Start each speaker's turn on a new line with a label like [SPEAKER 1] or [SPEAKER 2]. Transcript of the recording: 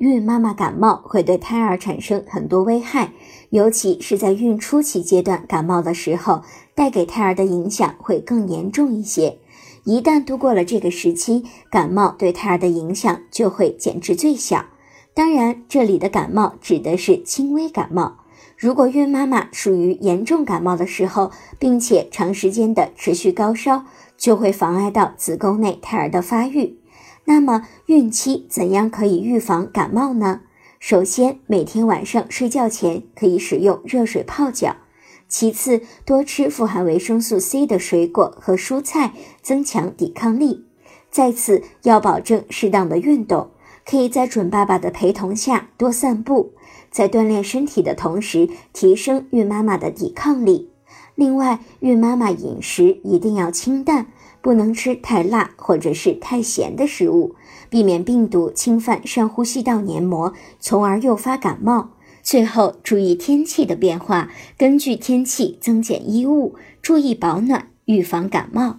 [SPEAKER 1] 孕妈妈感冒会对胎儿产生很多危害，尤其是在孕初期阶段感冒的时候，带给胎儿的影响会更严重一些。一旦度过了这个时期，感冒对胎儿的影响就会减至最小。当然，这里的感冒指的是轻微感冒。如果孕妈妈属于严重感冒的时候，并且长时间的持续高烧，就会妨碍到子宫内胎儿的发育。那么，孕期怎样可以预防感冒呢？首先，每天晚上睡觉前可以使用热水泡脚；其次，多吃富含维生素 C 的水果和蔬菜，增强抵抗力；再次，要保证适当的运动，可以在准爸爸的陪同下多散步，在锻炼身体的同时，提升孕妈妈的抵抗力。另外，孕妈妈饮食一定要清淡。不能吃太辣或者是太咸的食物，避免病毒侵犯上呼吸道黏膜，从而诱发感冒。最后，注意天气的变化，根据天气增减衣物，注意保暖，预防感冒。